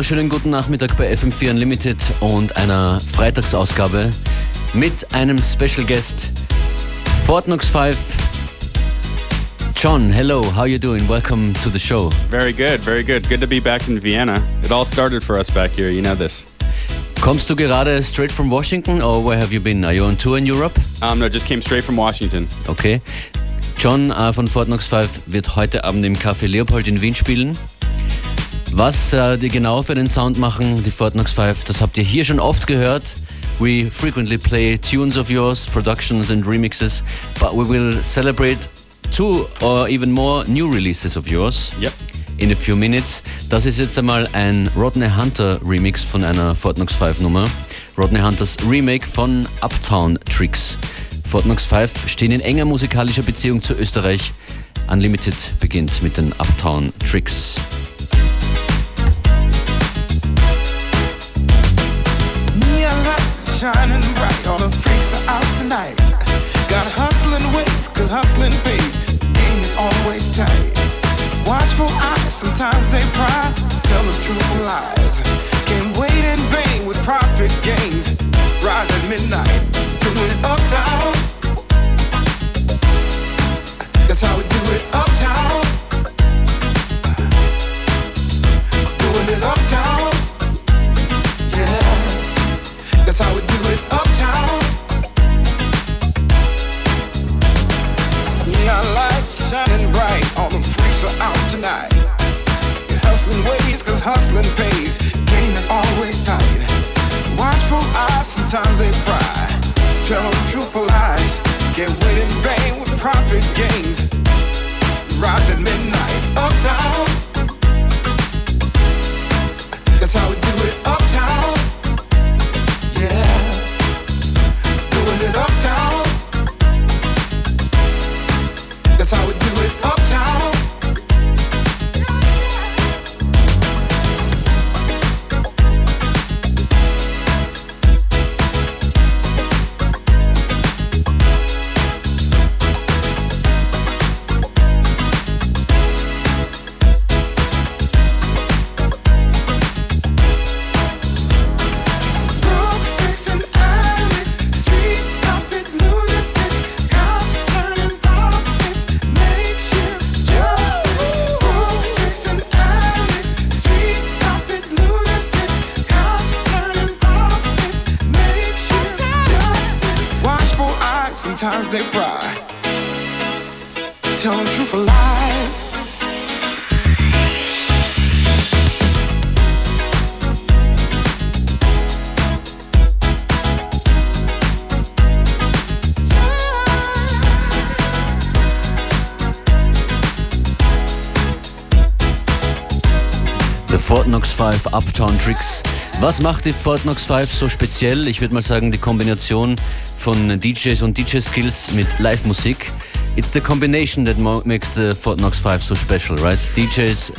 wunderschönen guten Nachmittag bei FM4 Unlimited und einer Freitagsausgabe mit einem Special Guest, Fortnox 5. John, hello, how you doing? Welcome to the show. Very good, very good. Good to be back in Vienna. It all started for us back here, you know this. Kommst du gerade straight from Washington or where have you been? Are you on tour in Europe? Um, no, just came straight from Washington. Okay. John äh, von Fortnox 5 wird heute Abend im Café Leopold in Wien spielen. Was äh, die genau für den Sound machen, die Fortnox 5, das habt ihr hier schon oft gehört. We frequently play tunes of yours, productions and remixes, but we will celebrate two or even more new releases of yours. Yep. In a few minutes. Das ist jetzt einmal ein Rodney Hunter Remix von einer Fortnox 5 Nummer. Rodney Hunters Remake von Uptown Tricks. Fortnox 5 stehen in enger musikalischer Beziehung zu Österreich. Unlimited beginnt mit den Uptown Tricks. Shining bright. All the freaks are out tonight. Got hustling ways, cause hustling pays. Game is always tight. Watchful eyes, sometimes they pry. Tell the truth and lies. Can't wait in vain with profit gains. Rise at midnight, doing it uptown. That's how we The Fortnox 5 Uptown Tricks. Was macht die Fortnox 5 so speziell? Ich würde mal sagen, die Kombination von DJs und DJ-Skills mit Live-Musik. It's the combination that makes the Fortnox 5 so special, right? DJs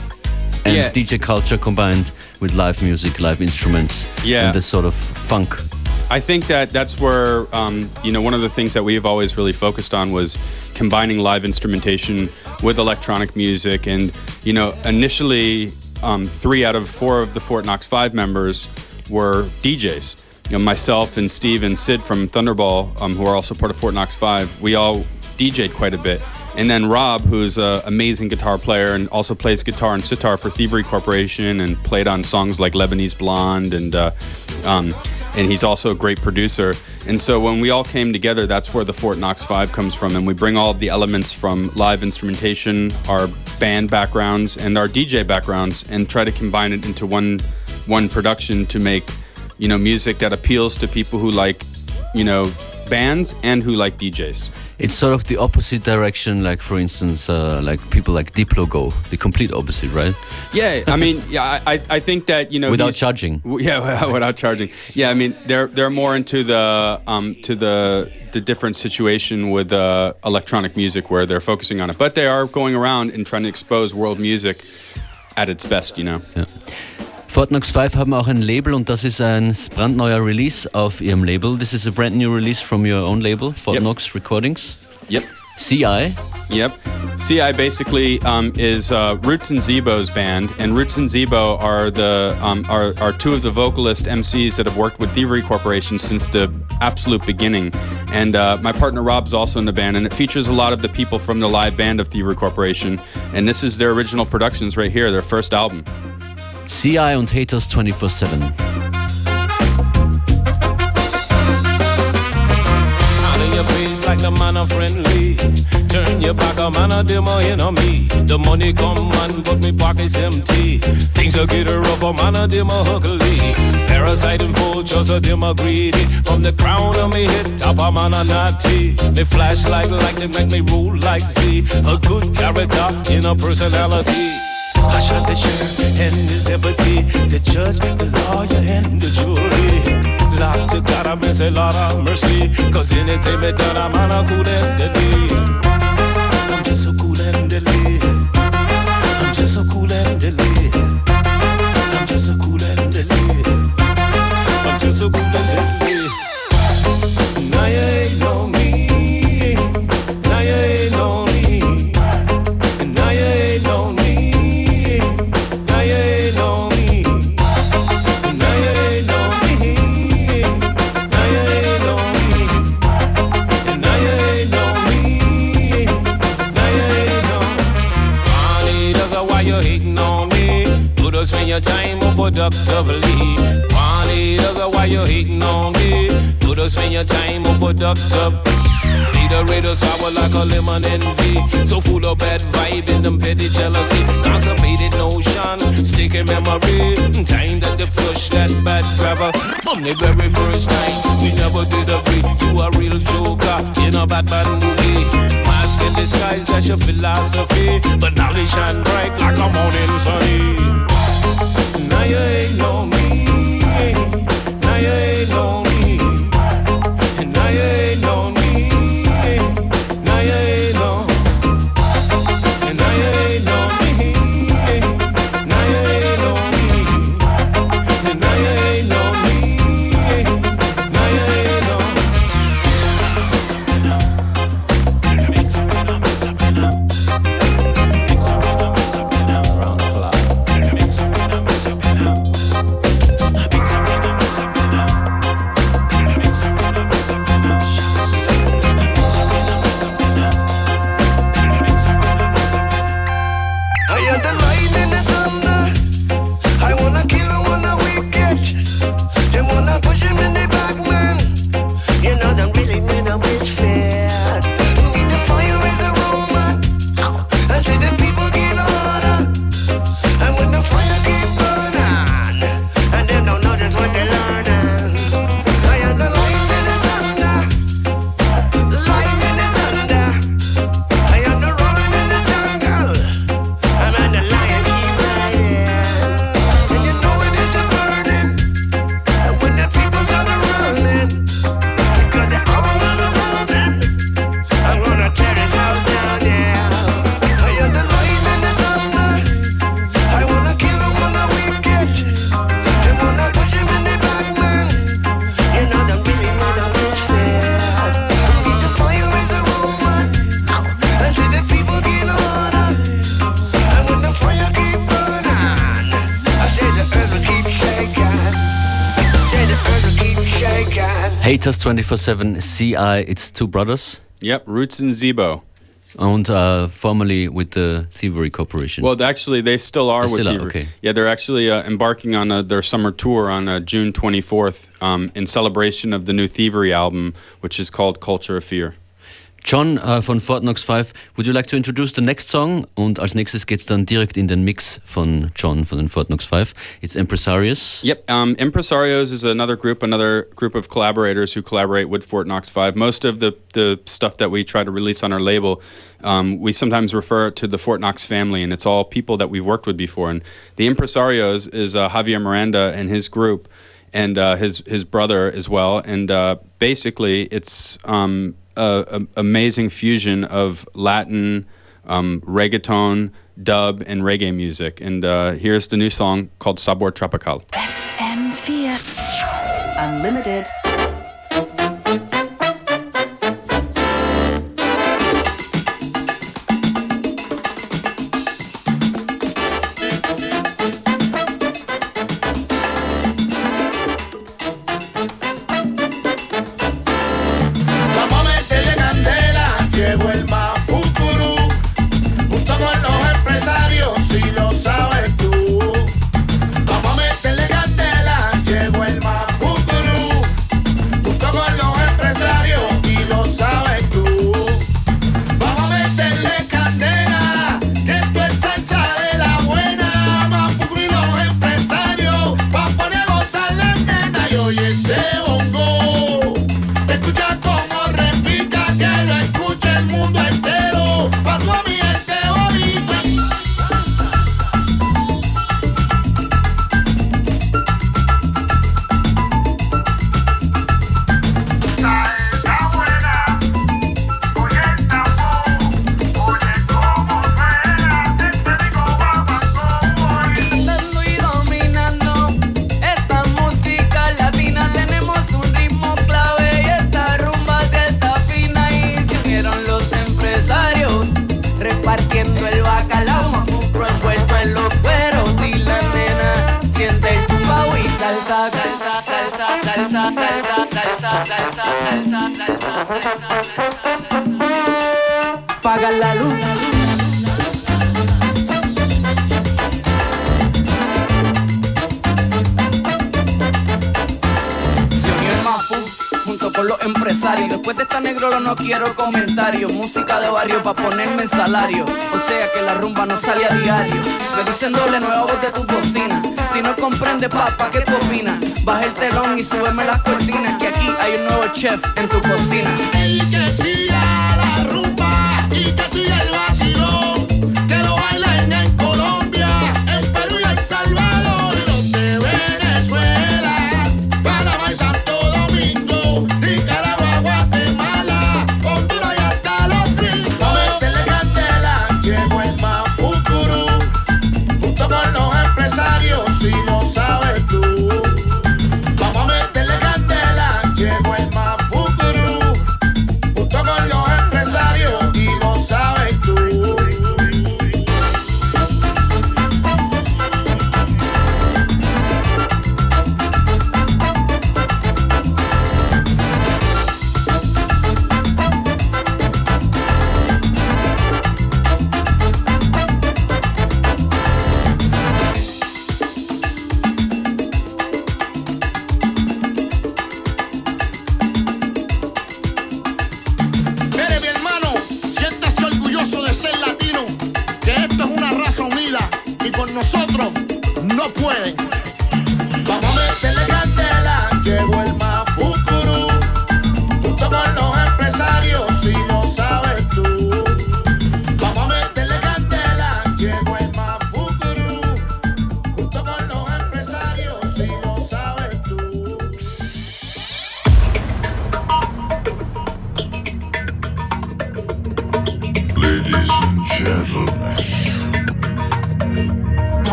and Yeah. DJ culture combined with live music, live instruments, Yeah. and this sort of funk. I think that that's where, um, you know, one of the things that we've always really focused on was combining live instrumentation with electronic music. And, you know, initially, um, three out of four of the Fort Knox 5 members were DJs. You know, myself and Steve and Sid from Thunderball, um, who are also part of Fort Knox 5, we all DJ'd quite a bit. And then Rob, who's an amazing guitar player and also plays guitar and sitar for Thievery Corporation and played on songs like Lebanese Blonde and uh, um, and he's also a great producer. And so when we all came together, that's where the Fort Knox Five comes from, and we bring all the elements from live instrumentation, our band backgrounds, and our DJ backgrounds, and try to combine it into one one production to make you know music that appeals to people who like you know bands and who like DJs. It's sort of the opposite direction, like for instance, uh, like people like Diplo go, the complete opposite, right? Yeah, I mean, yeah, I, I think that you know Without charging. Yeah, without, charging. Yeah, I mean they're they're more into the um to the the different situation with uh, electronic music where they're focusing on it, but they are going around and trying to expose world music at its best. You know. Fort Knox 5 haben auch ein Label und das ist ein brandneuer Release auf ihrem Label. This is a brand new release from your own label, Fort Knox Recordings. Yep. CI? Yep. CI basically um, is uh, Rootz and Zeebo's band, and Roots and Zebo are the um, are, are two of the vocalist MCs that have worked with Thievery Corporation since the absolute beginning. And uh, my partner Rob's also in the band, and it features a lot of the people from the live band of Thievery Corporation. And this is their original productions right here, their first album. CI und Haters 24-7. like the man of friendly. Turn your back, a man a demo enemy. The money come man, but me pockets empty. Things are getting rough, a man a demo ugly. Parasite and vultures a demo greedy. From the crown of me head, top a man a naughty. They flash like lightning, make me rule like sea. A good character in a personality. I shot the sheriff and his deputy, the judge, the lawyer, and the jury. Lord to God, I been say, Lord have mercy. Cause anything me done, I'm a. I'm just so cool and deadly. I'm just so cool. I'm just so cool. I'm just so cool productively. Funny, that's why you hating on me. Could have spent your time more productive. Need a radar sour like a lemon envy. So full of bad vibe and them petty jealousy. Constipated notion, sticky memory. Time that they flush that bad gravel. From the very first night, we never did agree. You a real joker in a bad bad movie. Mask in disguise, that's your philosophy. But now they shine bright like a morning sunny. Now you ain't me. Now you ain't no 24 7 CI, it's two brothers. Yep, Rootz and Zeebo. Owned uh, formerly with the Thievery Corporation. Well, actually, they still are they with still are, okay. Yeah, they're actually uh, embarking on a, their summer tour on uh, June 24th um, in celebration of the new Thievery album, which is called Culture of Fear. John uh, von Fort Knox 5, would you like to introduce the next song? Und als nächstes geht's dann direkt in den Mix von John von den Fort Knox 5. It's Empresarios. Yep. Um, Empresarios is another group, another group of collaborators who collaborate with Fort Knox 5. Most of the, the stuff that we try to release on our label, um, we sometimes refer to the Fort Knox family, and it's all people that we've worked with before. And the Empresarios is uh, Javier Miranda and his group, and uh, his his brother as well. And uh, basically, it's um, a, a amazing fusion of Latin, um, reggaeton, dub, and reggae music. And uh, here's the new song called Sabor Tropical. M4 Unlimited. con los empresarios. Después de esta negrola no quiero comentarios. Música de barrio para ponerme en salario. O sea que la rumba no sale a diario. Me dicen doble de tus bocinas. Si no comprende, papá, ¿qué tú opinas? Baja el telón y súbeme las cortinas. Que aquí hay un nuevo chef en tu cocina.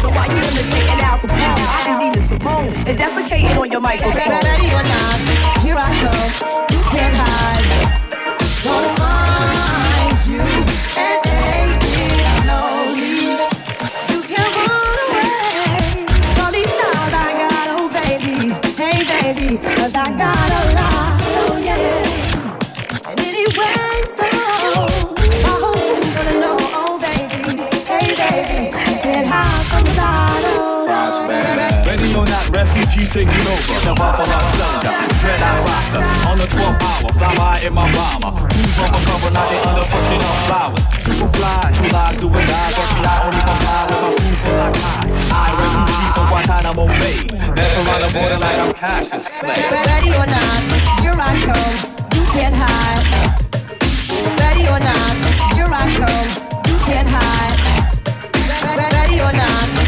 So why you imitating Al Capone? I be needing Simone and defecating on your microphone. Ready or not, here I come. You can't hide. Wanna find taking over the buffalo thunder. Dread I roster on the 12th hour. Fly by in my bomber. Who's on my cover? Now they under pushing on flowers. Super fly, true July doing die. Don't fly only my fly with my food for like high. I raise you deep on Guantanamo Bay. That's around the border like I'm Cassius Clay. Ready or not, here I come. You can't hide. Ready or not, here I come. You can't hide. Ready or not.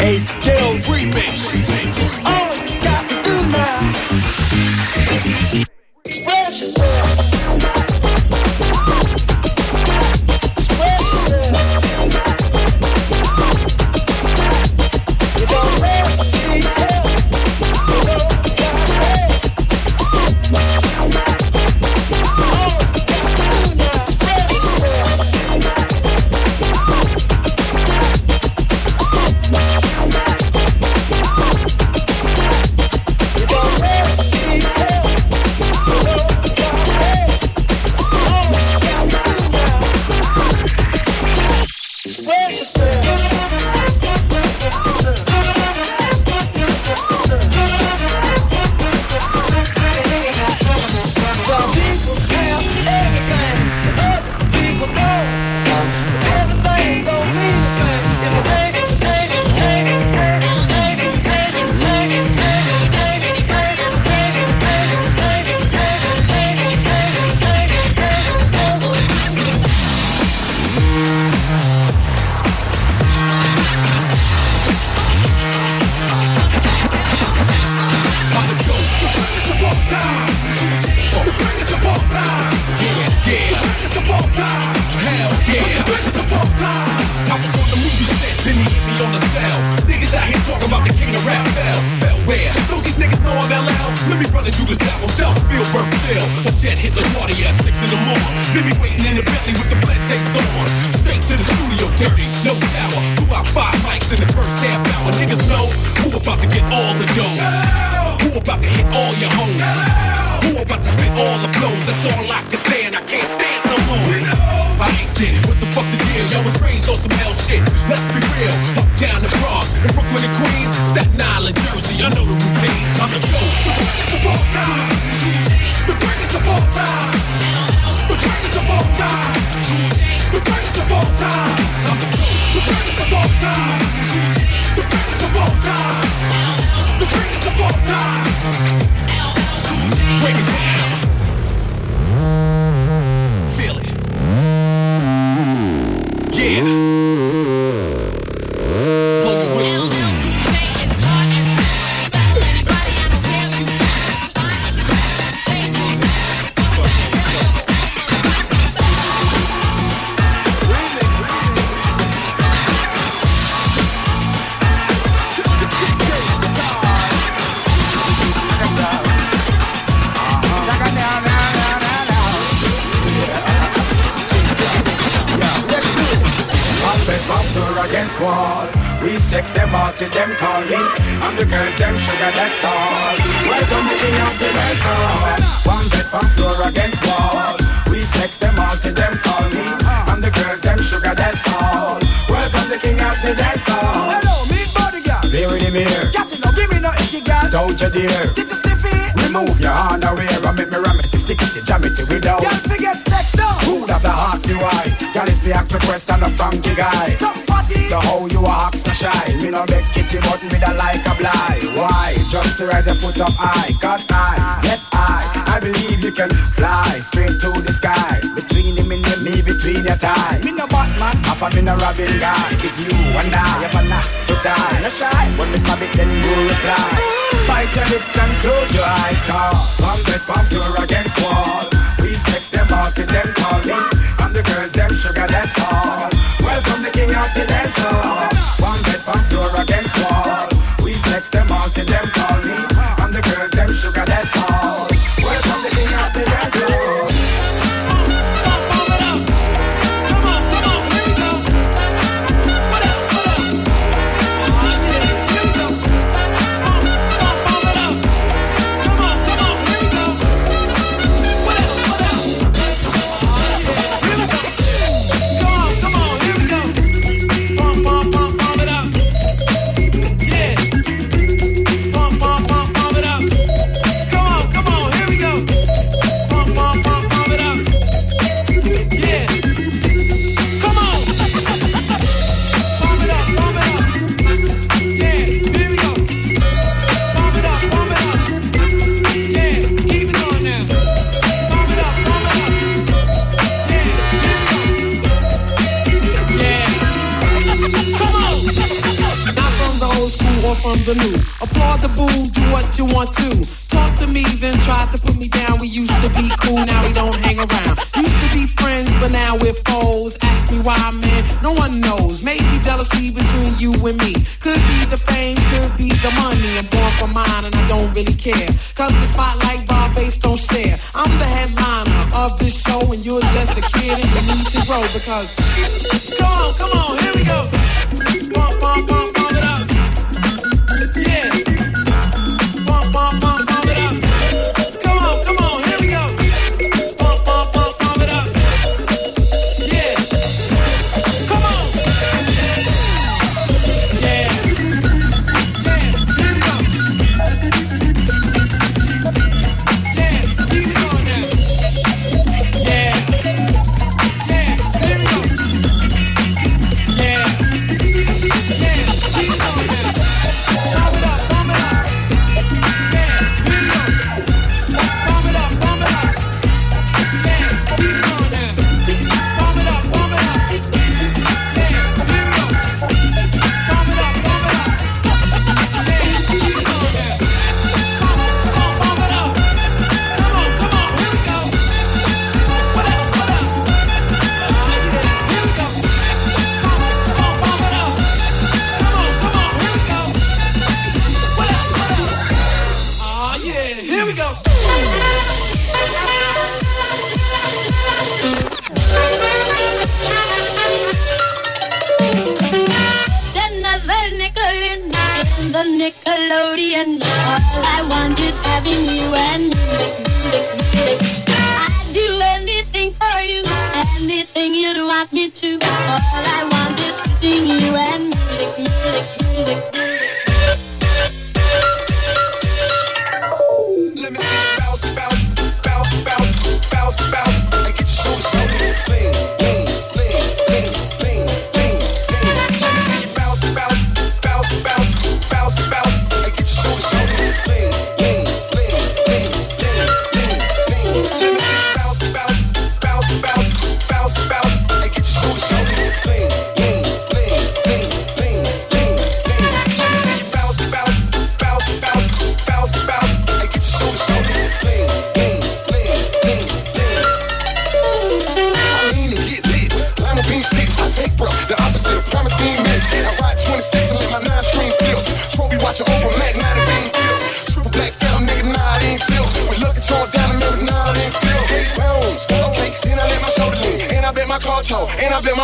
Escape. All the dough. Who about to hit all your homes. Who about to spit all the blows. That's all I can stand, I can't stand no more. I ain't dead, what the fuck the deal? Yo, was raised on some hell shit. Let's be real. Up down the Bronx, in Brooklyn and Queens, Staten Island, Jersey. I know the routine. I'm the GOAT. The greatest of all time. The greatest of all time. The greatest of all time. The greatest of all time. I'm the GOAT. The greatest of all time. The greatest of all time. Yeah. Girl, it's me ask me question a funky guy. So how you a act so shy? Me no make kitty but me da like a blind. Why? Just to raise your foot up high. Cause I, yes I, I believe you can fly straight to the sky. Between him and me, between your thighs. Me no Batman. Half a me no Robin guy. If you and I have a knot to tie. No shy. When me stab it then you reply. Bite your lips and close your eyes. Cause one bed from floor against wall. We sex them out till them call them sugar that's all. Welcome the king of the dance hall. the new. Applaud the boo, do what you want to. Talk to me, then try to put me down. We used to be cool, now we don't hang around. Used to be friends, but now we're foes. Ask me why, man, no one knows. Maybe jealousy between you and me. Could be the fame, could be the money. I'm born for mine, and I don't really care. Cause the spotlight bar face don't share. I'm the headliner of this show, and you're just a kid, and you need to grow because. Come on, come on, here we go. Bump, bump, bump, bump it up. Nickelodeon. All I want is having you and music, music, music. I'd do anything for you, anything you'd want me to. All I want is kissing you and music, music, music.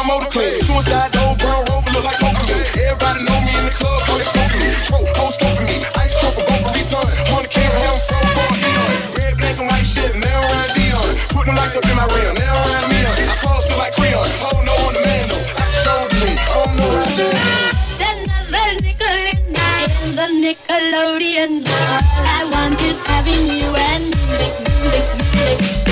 my motor. Suicide, old brown rover, look like. Everybody know me in the club, call it me. Scoping me. Ice for i for Red, black, and white shit, now around Put them lights up in my rim, now around me. I like. Oh, no, on the man. I showed me. Oh, no, The Nickelodeon, all I want is having you and music, music, music.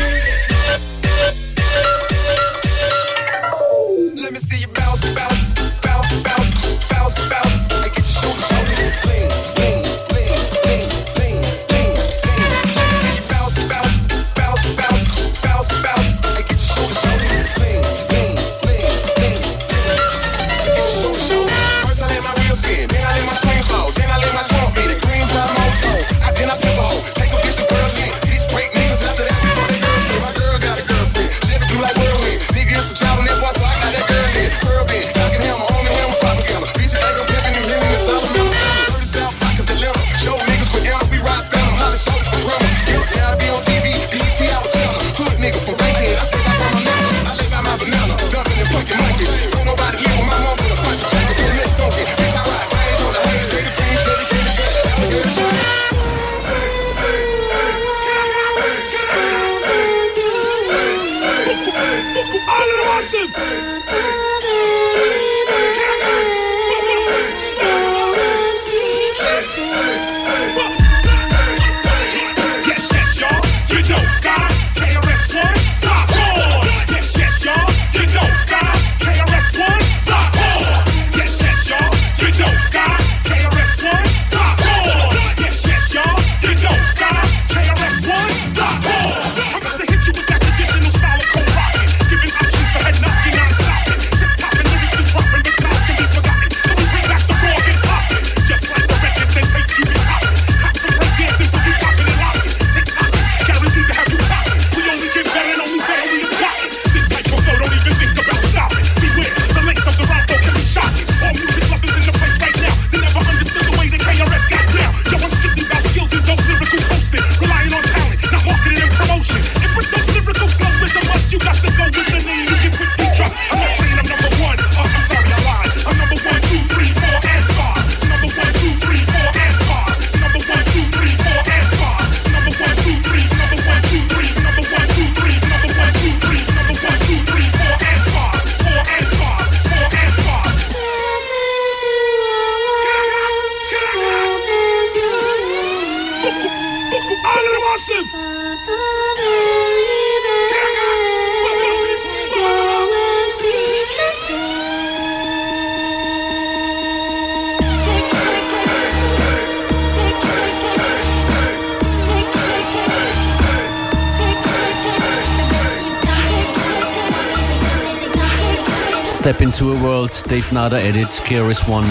Into a World, Dave Nada edit, KRS One.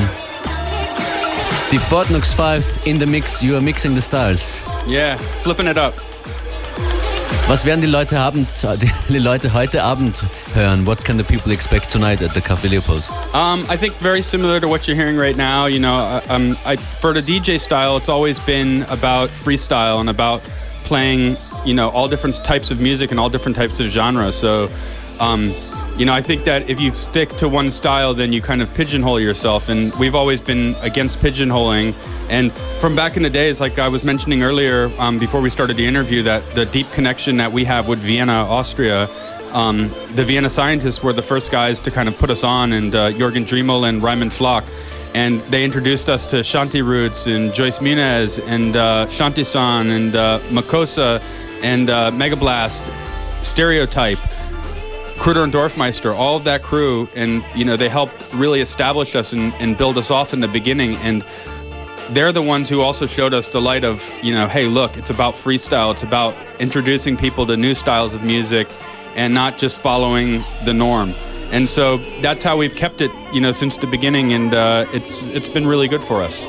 The Fort Knox 5 in the mix, you are mixing the styles. Yeah, flipping it up. Was werden die Leute, Abend, die Leute heute Abend hören? What can the people expect tonight at the Café Leopold? Um, I think very similar to what you're hearing right now. You know, uh, um, I, for the DJ style, it's always been about freestyle and about playing, you know, all different types of music and all different types of genres. So, um, you know, I think that if you stick to one style, then you kind of pigeonhole yourself. And we've always been against pigeonholing. And from back in the days, like I was mentioning earlier, um, before we started the interview, that the deep connection that we have with Vienna, Austria. Um, the Vienna scientists were the first guys to kind of put us on, and uh, Jürgen Drimal and Raimund Flöck. And they introduced us to Shanti Roots and Joyce Muniz and uh, Shanti San and uh, Makosa and uh, Megablast, Stereotype. Kruder and Dorfmeister, all of that crew, and you know they helped really establish us and, and build us off in the beginning. And they're the ones who also showed us the light of, you know, hey, look, it's about freestyle. It's about introducing people to new styles of music, and not just following the norm. And so that's how we've kept it, you know, since the beginning, and uh, it's it's been really good for us.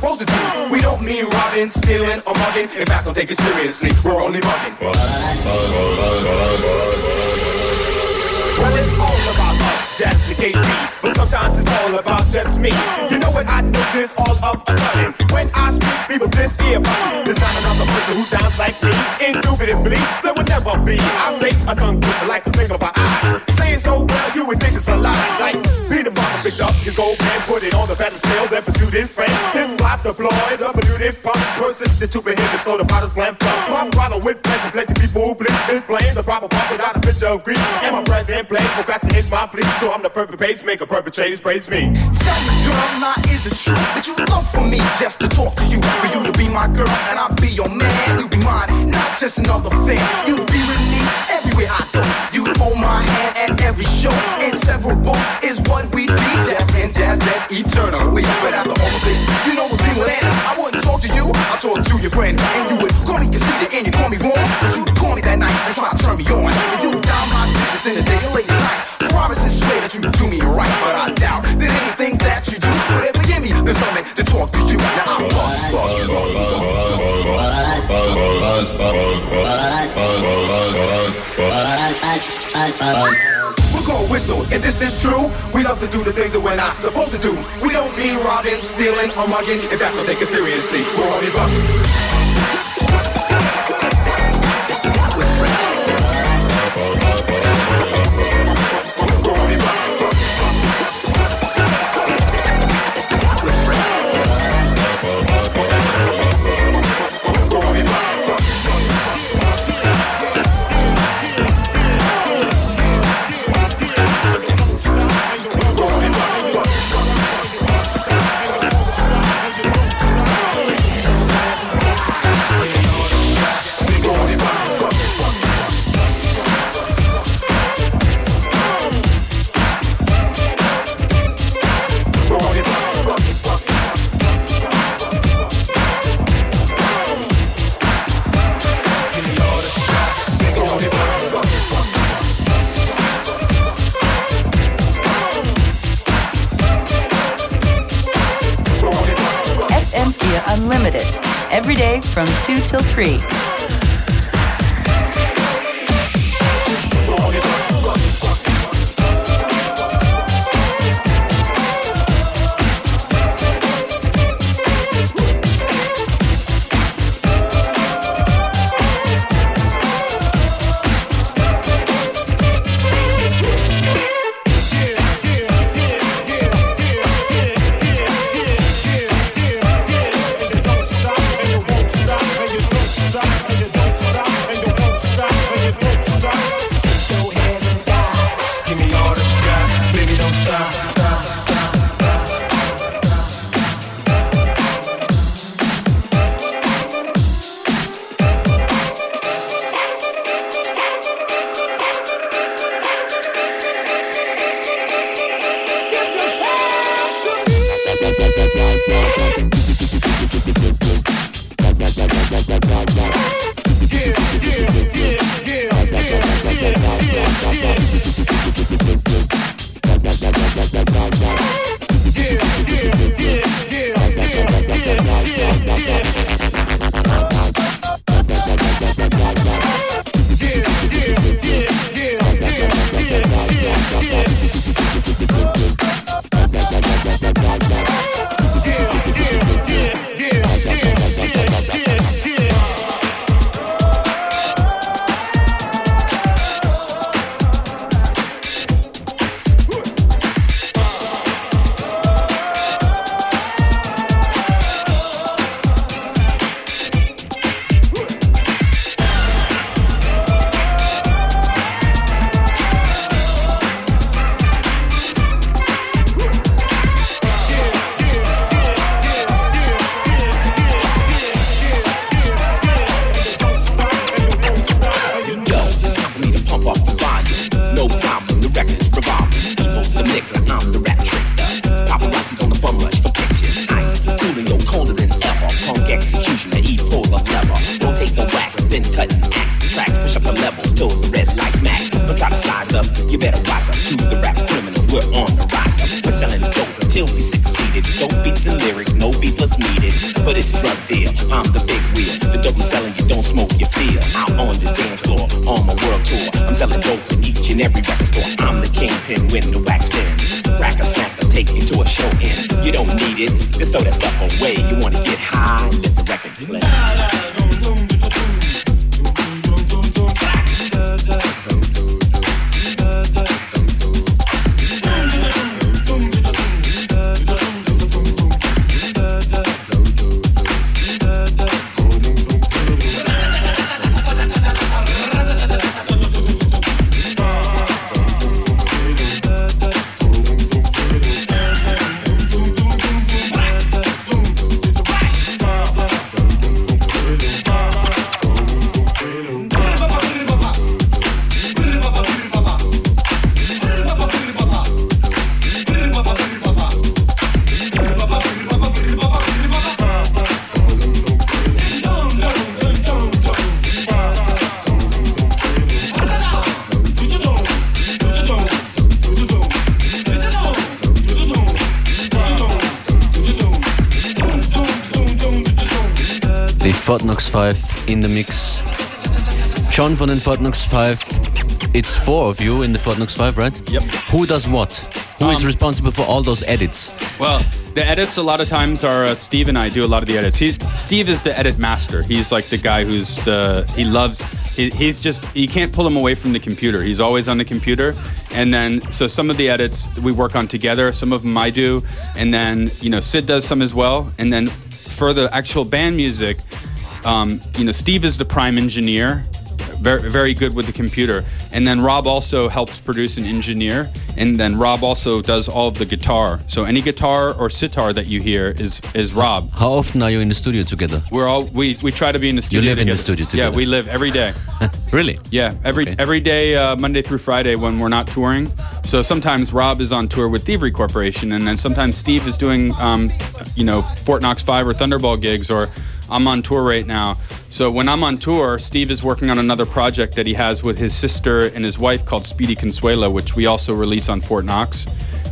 Supposed to do. We don't mean robbing, stealing, or mugging. In fact, don't take it seriously. We're only mugging. Well, it's all about us, that's the KB. But sometimes it's all about just me. You know what I notice all of a sudden? When I speak, people this earbud. There's not another person who sounds like me. Indubitably, there will never be. I say a tongue twister like the blink of an eye. So well, you would think it's a lie. Like Peter Parker picked up his gold pen, put it on the battlefield, then pursued his friend. His plot deployed, the polluted pump, persisted to prohibit, so the bottles slam up. My problem with pleasure, plenty people who please explain the proper part without a And my present play procrastinates my plea, so I'm the perfect pacemaker, perpetrators praise me. Tell me, girl, now is it true that you long for me just to talk to you? For you to be my girl and I'll be your man. You be mine, not just another fan. You be with me everywhere I go. You hold my hand at every show. Inseparable is what we be. Jazz and jazz and eternally. But after all of this, you know what we would end. I wouldn't talk to you, I talk to your friend. And you would call me conceited and you call me warm. But you'd call me that night and try to turn me on. In the day or late at night. Promise and swear that you do me right. But I doubt that anything that you do would ever give me the stomach to talk to you. Now I'm whistle if this is true. We love to do the things that we're not supposed to do. We don't mean robbing, stealing, or mugging. In fact, we'll take it seriously. We're on your 2 till 3. You better rise up to the rap criminal. We're on the rise up. We're selling dope till we succeeded. Dope beats and lyrics, no beat was needed. For this drug deal, I'm the big wheel. The dope I'm selling, you don't smoke, you feel. Out on the dance floor, on my world tour. I'm selling dope in each and every record store. I'm the kingpin when the wax spins. Crack a snack or take you to a show in. You don't need it, just throw that stuff away. You wanna 5 in the mix. John von den Fort Knox 5. It's four of you in the Fort Knox 5, right? Yep. Who does what? Who is Um, responsible for all those edits? Well, the edits a lot of times are uh, Steve and I do a lot of the edits. He, Steve is the edit master. He's like the guy who's the he loves. He, he's just you can't pull him away from the computer. He's always on the computer, and then so some of the edits we work on together. Some of them I do, and then you know Sid does some as well. And then for the actual band music, um, you know Steve is the prime engineer. Very, very good with the computer. And then Rob also helps produce and engineer. And then Rob also does all of the guitar. So any guitar or sitar that you hear is is Rob. How often are you in the studio together? We're all we, we try to be in the studio. live in the studio together. Yeah, we live every day. really? Yeah, every every day, uh, Monday through Friday when we're not touring. So sometimes Rob is on tour with Thievery Corporation, and then sometimes Steve is doing, um, you know, Fort Knox Five or Thunderball gigs, or I'm on tour right now. So when I'm on tour, Steve is working on another project that he has with his sister and his wife called Speedy Consuela, which we also release on Fort Knox.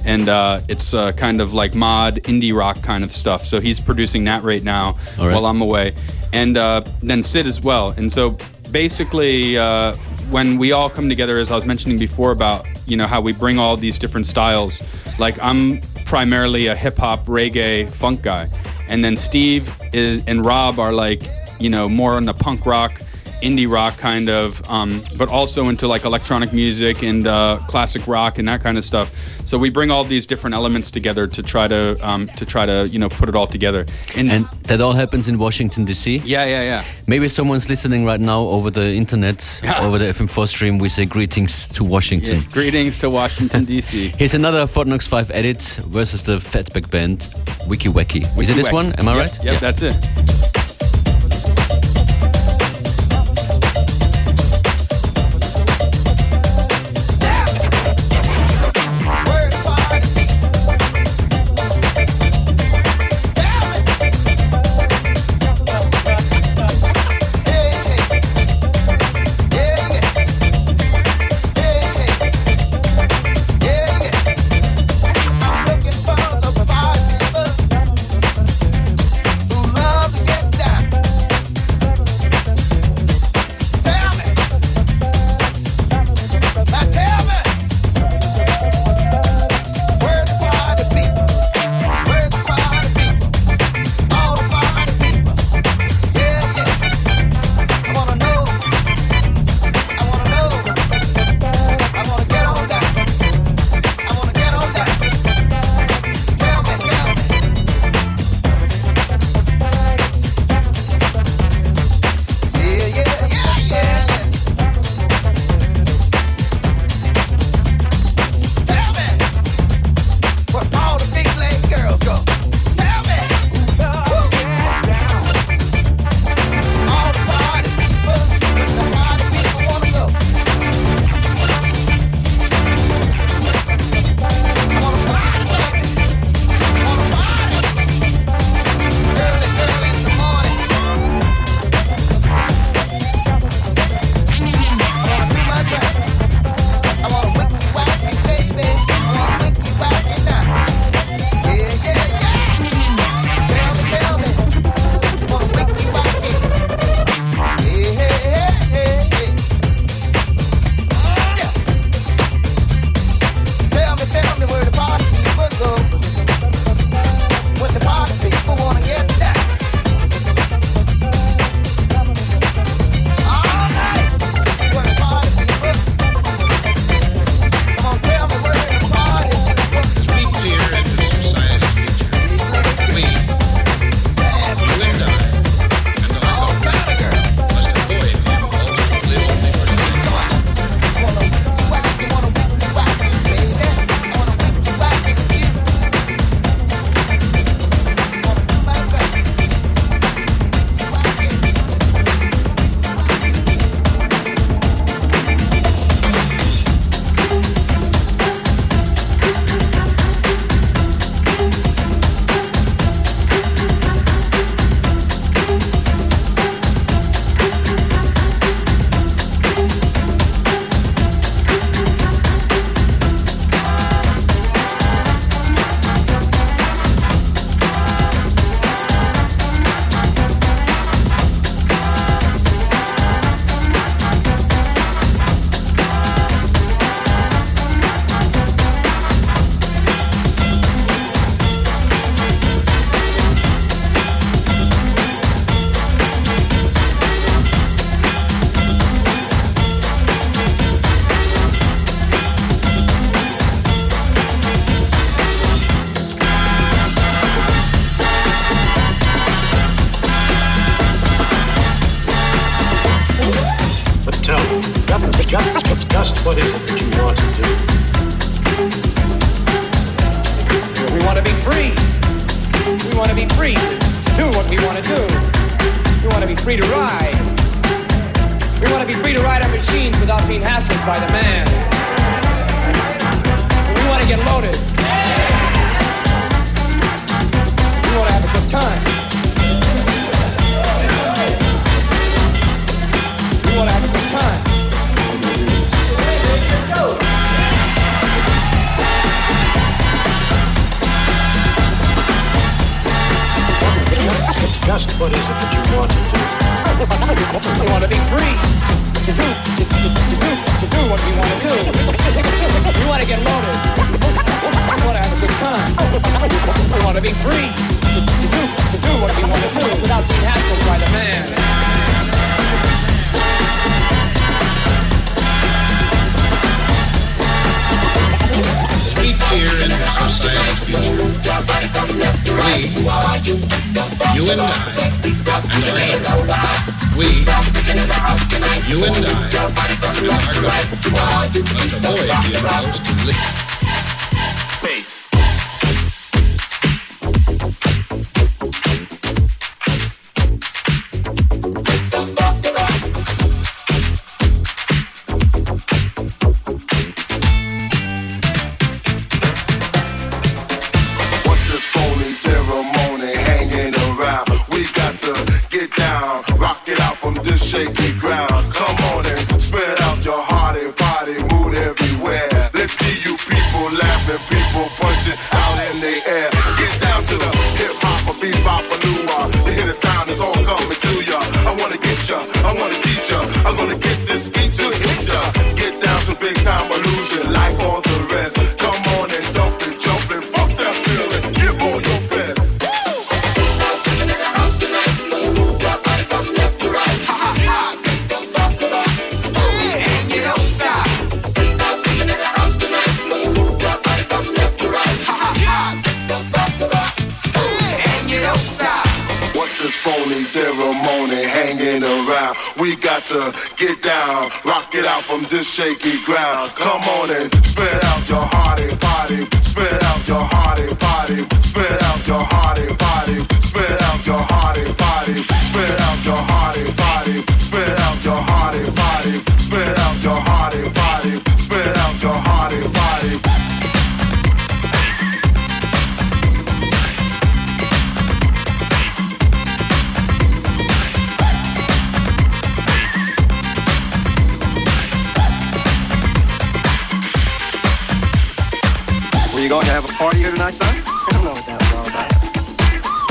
And uh, it's uh, kind of like mod indie rock kind of stuff. So he's producing that right now right. while I'm away, and uh, then Sid as well. And so basically, uh, when we all come together, as I was mentioning before about you know how we bring all these different styles. Like I'm primarily a hip hop, reggae, funk guy, and then Steve is, and Rob are like you know more on the punk rock. Indie rock kind of, um, but also into like electronic music and uh, classic rock and that kind of stuff. So we bring all these different elements together to try to um, to try to you know put it all together. And that all happens in Washington, D.C.? Yeah, yeah, yeah. Maybe someone's listening right now over the internet, over the FM4 stream. We say greetings to Washington. Yeah, Greetings to Washington D.C. Here's another Fort Knox 5 edit versus the Fatback Band, Wicky Wacky. Is it this Wiki one? Am I Yep, right? Yep, that's it.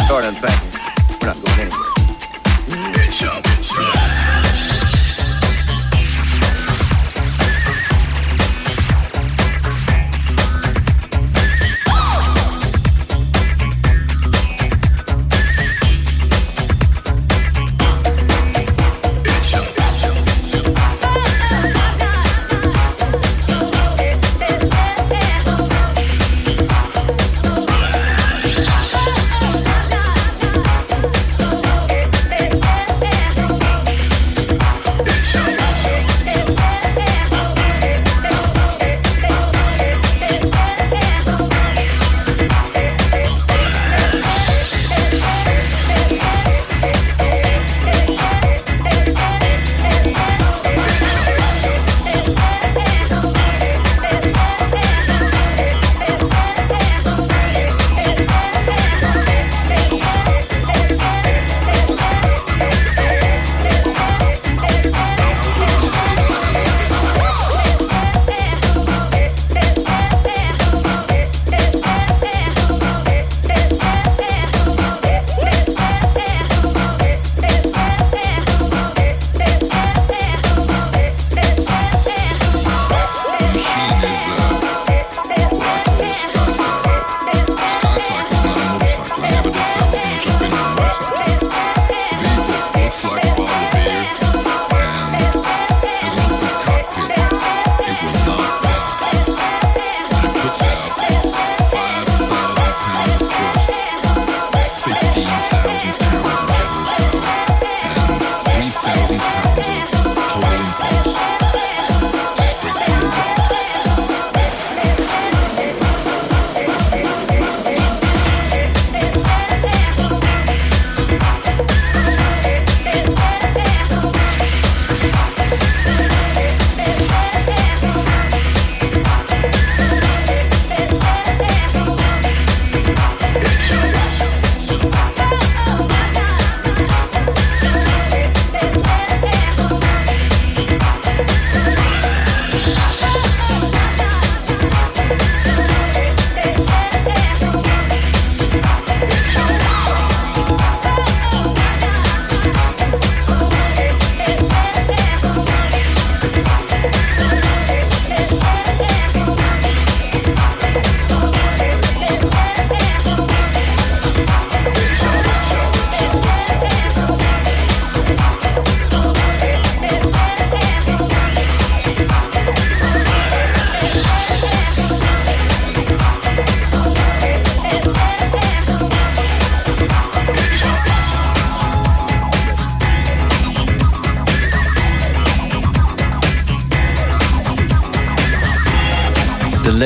start on fact we're not going anywhere. Bitch up, bitch up.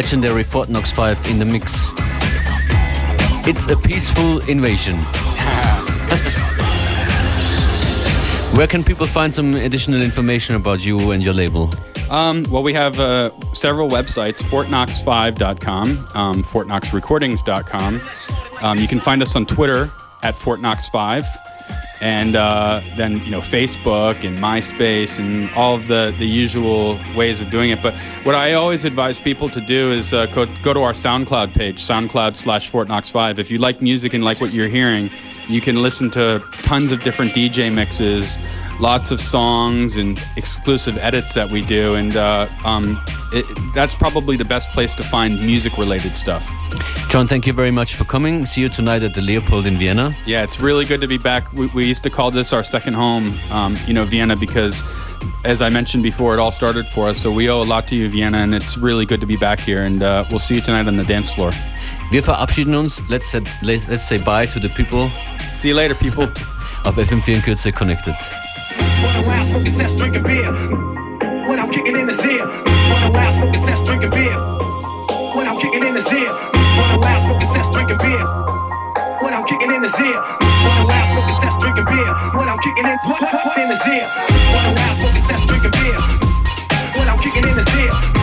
Legendary Fort Knox 5 in the mix. It's a peaceful invasion. Where can people find some additional information about you and your label? Um, well, we have uh, several websites fortknox5.com, um, fortknoxrecordings.com. Um, you can find us on Twitter at fortknox5. And uh, then, you know, Facebook and MySpace and all of the, the usual ways of doing it. But what I always advise people to do is uh, go, go to our SoundCloud page, SoundCloud slash Fort Knox Five. If you like music and like what you're hearing, you can listen to tons of different DJ mixes, lots of songs and exclusive edits that we do. And uh, um, it, that's probably the best place to find music related stuff. John, thank you very much for coming. See you tonight at the Leopold in Vienna. Yeah, it's really good to be back. We, we used to call this our second home, um, you know, Vienna, because as I mentioned before, it all started for us. So we owe a lot to you, Vienna, and it's really good to be back here. And uh, we'll see you tonight on the dance floor. Wir verabschieden uns. Let's say, let's say bye to the people. See you later, people. Auf FM4 Kürze Connected. When the last smoking cess drinking beer. When I'm kicking in his ear. When the last smoking cess drinking beer. When I'm kicking in his ear. When the last smoking cess drinking beer. When I'm kicking in his ear. When the last smoking cess drinking beer. When I'm kicking in, what, what, what in his ear. When the last smoking cess drinking beer. When I'm kicking in his ear.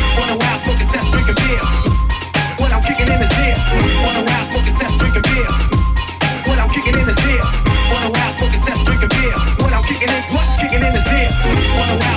Kicking in. The last